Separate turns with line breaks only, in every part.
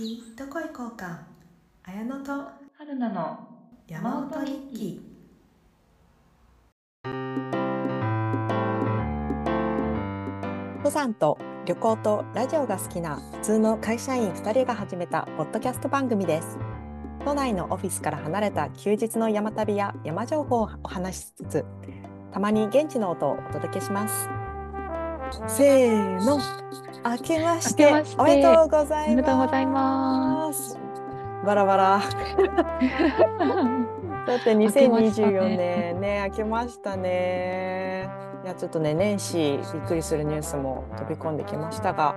きどこ行こうか綾乃と
春菜の
山本日記。
登山と旅行とラジオが好きな普通の会社員2人が始めたポッドキャスト番組です。都内のオフィスから離れた休日の山旅や山情報をお話ししつつたまに現地の音をお届けします。せーの明けましておめでとうございます。
おめでとうございます。
バラバラ。だって
明けました
2024
ね
年ね明けましたね。いやちょっとね年始びっくりするニュースも飛び込んできましたが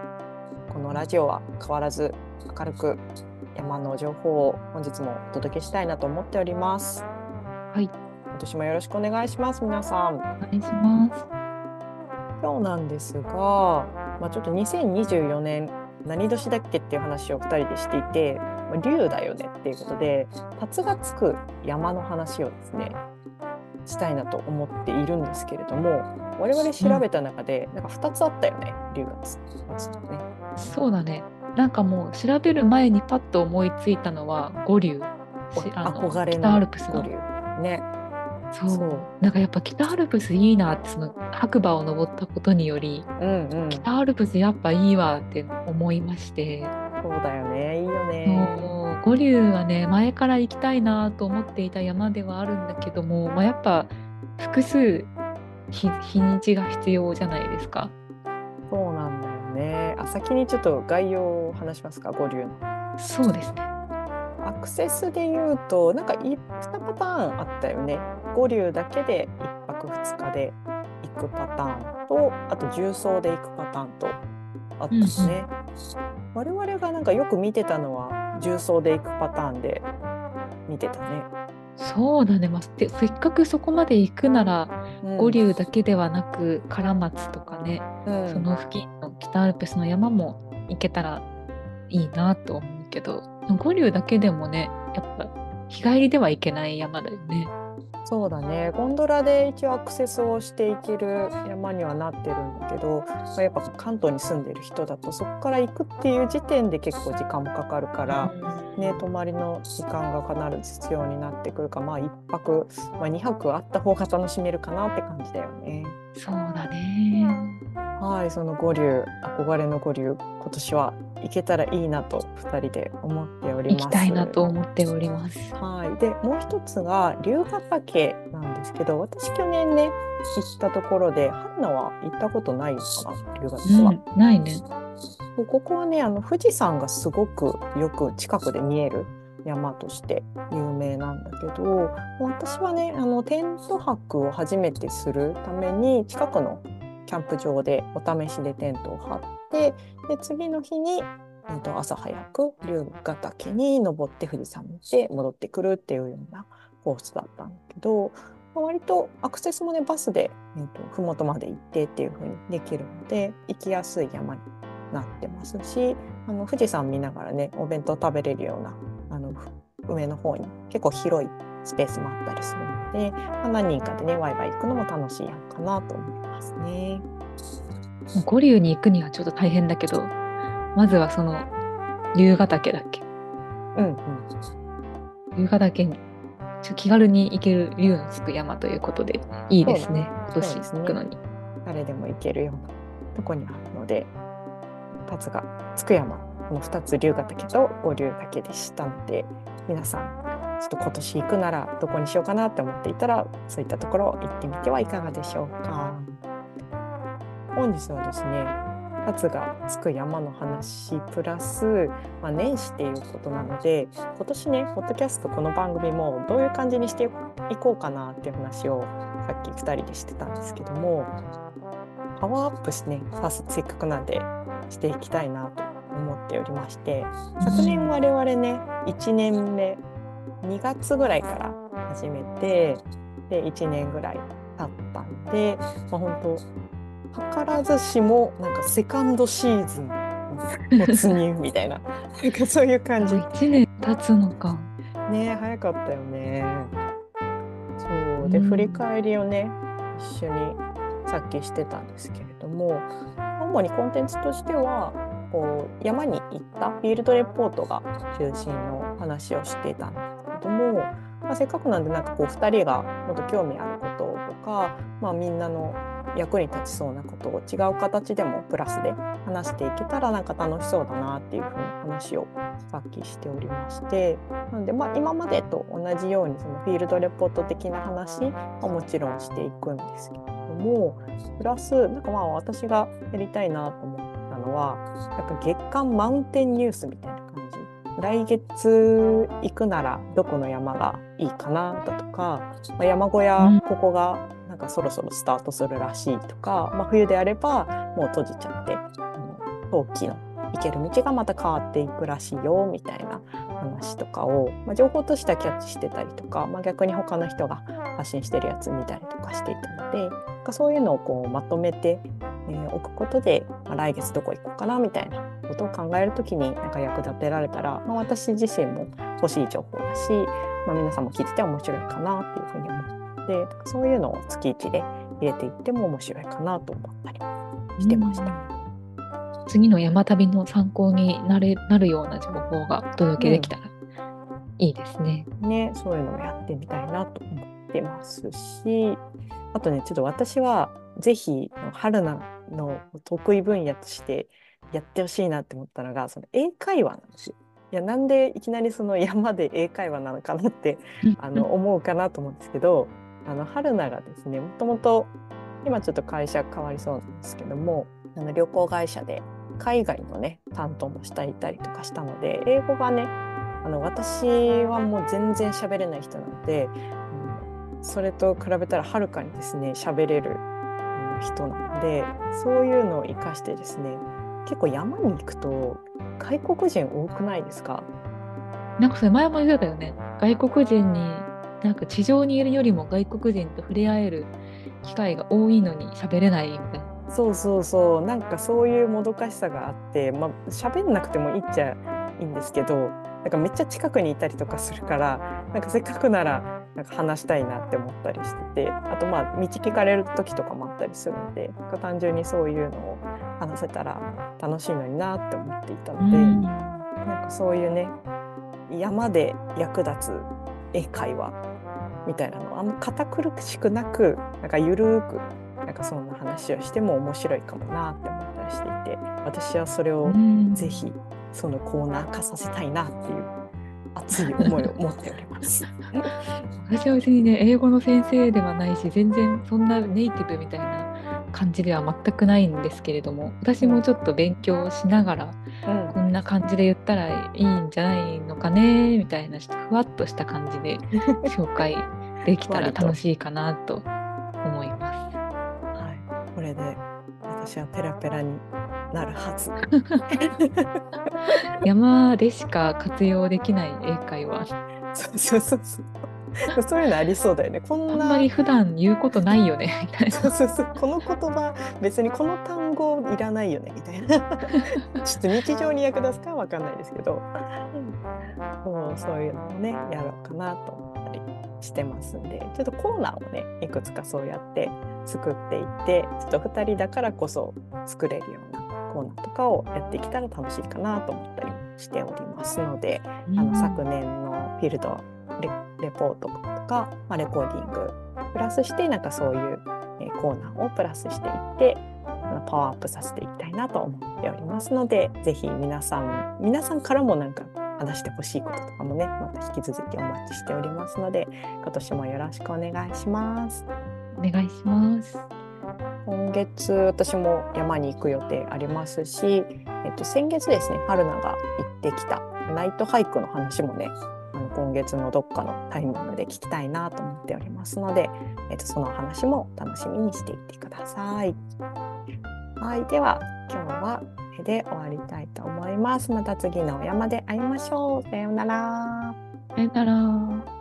このラジオは変わらず明るく山の情報を本日もお届けしたいなと思っております。
はい。
今年もよろしくお願いします皆さん。
お願いします。
今日なんですが、まあ、ちょっと2024年何年だっけっていう話を2人でしていて、まあ、竜だよねっていうことで辰がつく山の話をですねしたいなと思っているんですけれども我々調べた中でなんか2つあったよね、竜がつつくね。
そうだねなんかもう調べる前にパッと思いついたのは五竜しあの
憧れ
北アル
の
プスの
竜ね。
そうなんかやっぱ北アルプスいいなってその白馬を登ったことにより
うんうん、
北アルプスやっぱいいわって思いまして
そうだよねいいよね。
五竜はね前から行きたいなと思っていた山ではあるんだけども、まあ、やっぱ複数日日にちが必要じゃないですか。
そうなんだよね。あ先にちょっと概要を話しますか五竜の。
そうですね。
アクセスで言うとなんか2パターンあったよね。五竜だけで1泊2日で行くパターンとあと重曹で行くパターンとあったのね。我々がなんかよく見てたのは重曹で行くパターンで見てたね。
そうだね、まあ、せせっかくそこまで行くなら
うん
五竜だけではなく唐松とかね、
うん
その付近の北アルプスの山も行けたらいいなと思うけど五竜だけでもねやっぱ日帰りでは行けない山だよね。
そうだね。ゴンドラで一応アクセスをしていける山にはなってるんだけど、まあやっぱ関東に住んでる人だとそこから行くっていう時点で結構時間もかかるから、ね、泊まりの時間が必ず必要になってくるかまあ1泊、まあ、2泊あった方が楽しめるかなって感じだよね。
そうだね。
はいその五竜憧れの五竜今年は行けたらいいなと2人で思っております。
行きたいなと思っております。
はい、でもう一つが龍ヶ岳なんですけど私去年ね行ったところでハンナは行ったことないのかな龍ヶ岳は、
うん、ないね。
ここはねあの富士山がすごくよく近くで見える山として有名なんだけど私はねあのテント泊を初めてするために近くのキャンプ場でお試しでテントを張ってで次の日に、えー、と朝早く龍ヶ岳に登って富士山見て戻ってくるっていうようなコースだったんだけど、まあ割とアクセスもねバスで、えー、と麓まで行ってっていう風にできるので行きやすい山になってますしあの富士山見ながらねお弁当食べれるようなあのふ上の方に結構広いスペースもあったりするので、まあ何人かでねワイワイ行くのも楽しいやんかなと思いますね。
五竜に行くにはちょっと大変だけど、まずはその龍ヶ岳だっけ？
うんうん
龍ヶ岳に気軽に行ける龍のつく山ということでいいですね。今年行くのに。
誰でも行けるようなとこにあるので立つがつく山この2つ龍ヶ岳と五龍岳でしたので皆さんちょっと今年行くならどこにしようかなって思っていたらそういったところ行ってみてはいかがでしょうか。本日はですね立つがつく山の話プラス、まあ、年始っていうことなので今年ねポッドキャストこの番組もどういう感じにしていこうかなっていう話をさっき2人でしてたんですけどもパワーアップしてねさせっかくなんでしていきたいなと思っておりまして昨年我々ね1年目2月ぐらいから始めてで1年ぐらい経ったんで、まあ、本当図らずしもなんかセカンドシーズン突入みたいななんかそういう感じ
1年経つのか。
ね早かったよね。そうで、
うん
振り返りをね一緒にさっきしてたんですけれども主にコンテンツとしてはこう山に行ったフィールドレポートが中心の話をしていたんですけども、まあ、せっかくなんでなんかこう2人がもっと興味あることとか、まあ、みんなの役に立ちそうなことを違う形でもプラスで話していけたらなんか楽しそうだなっていうふうに話をさっきしておりまして。なのでまあ今までと同じようにそのフィールドレポート的な話はもちろんしていくんですけれどもプラスなんかまあ私がやりたいなと思ったのはなんか月間マウンテンニュースみたいな感じ。来月行くならどこの山がいいかなだとか、まあ、山小屋ここがかそろそろスタートするらしいとか、まあ、冬であればもう閉じちゃって冬季の行ける道がまた変わっていくらしいよみたいな話とかを、まあ、情報としてはキャッチしてたりとか、まあ、逆に他の人が発信してるやつ見たりとかしていたのでそういうのをこうまとめて、えー、置くことで、まあ、来月どこ行こうかなみたいなことを考える時になんか役立てられたら、まあ、私自身も欲しい情報だし、まあ、皆さんも聞いてて面白いかなっていうふうに思ってそういうのを月1で入れていっても面白いかなと思ったりしてました。
次の山旅の参考になれなるような情報がお届けできたらいいですね。
うん、ねそういうのもやってみたいなと思ってますしあとねちょっと私はぜひ春菜の得意分野としてやってほしいなって思ったのがその英会話なんですよ。いやなんでいきなりその山で英会話なのかなってあの思うかなと思うんですけどあの春菜がですねもともと今ちょっと会社変わりそうなんですけどもあの旅行会社で海外のね担当もしていたりとかしたので英語がねあの私はもう全然喋れない人なので、うん、それと比べたらはるかにですね喋れる人なのでそういうのを生かしてですね結構山に行くと外国人多くないですか？
なんかそれ前も言ってたよね。外国人になんか地上にいるよりも外国人と触れ合える機会が多いのに喋れないみたいな。
そうそうそうなんかそういうもどかしさがあってまあ喋んなくてもいいっちゃいいんですけどなんかめっちゃ近くにいたりとかするからなんかせっかくならなんか話したいなって思ったりしててあとまあ道聞かれる時とかもあったりするので単純にそういうのを話せたら楽しいのになって思っていたので、ん、なんかそういうね山で役立つ英会話みたいなのあんま堅苦しくなくなんかゆるくなんかそんな話をしても面白いかもなって思ったりしていて私はそれをぜひそのコーナー化させたいなっていう熱い思いを持っております。
私は別にね英語の先生ではないし全然そんなネイティブみたいな感じでは全くないんですけれども私もちょっと勉強しながら、うん、こんな感じで言ったらいいんじゃないのかねみたいなふわっとした感じで 紹介できたら楽しいかなと思います。
はい、これで私はペラペラになるはず。
山でしか活用できない英会話。
そうそうそうそう。そういうのありそうだよね。こんな。
あんまり普段言うことないよねみたいな。
そうそうそう。この言葉別にこの単語いらないよねみたいな。ちょっと日常に役立つかわかんないですけど、もうそういうのをねやろうかなと思ったりしてますんで、ちょっとコーナーをねいくつかそうやって作っていってちょっと2人だからこそ作れるようなコーナーとかをやってきたら楽しいかなと思ったりしておりますので、うん、あの昨年のフィールドレポートとか、まあ、レコーディングプラスしてなんかそういう、コーナーをプラスしていってパワーアップさせていきたいなと思っておりますので是非皆さん皆さんからもなんか話してほしいこととかもねまた引き続きお待ちしておりますので今年もよろしくお願いします。
お願いします。
今月私も山に行く予定ありますし、えっと、先月ですね春菜が行ってきたナイトハイクの話もね今月のどっかのタイミングで聞きたいなと思っておりますので、えっと、その話も楽しみにしていてください。はい、では今日はこれで終わりたいと思います。また次のお山で会いましょう。さようなら。
さようなら。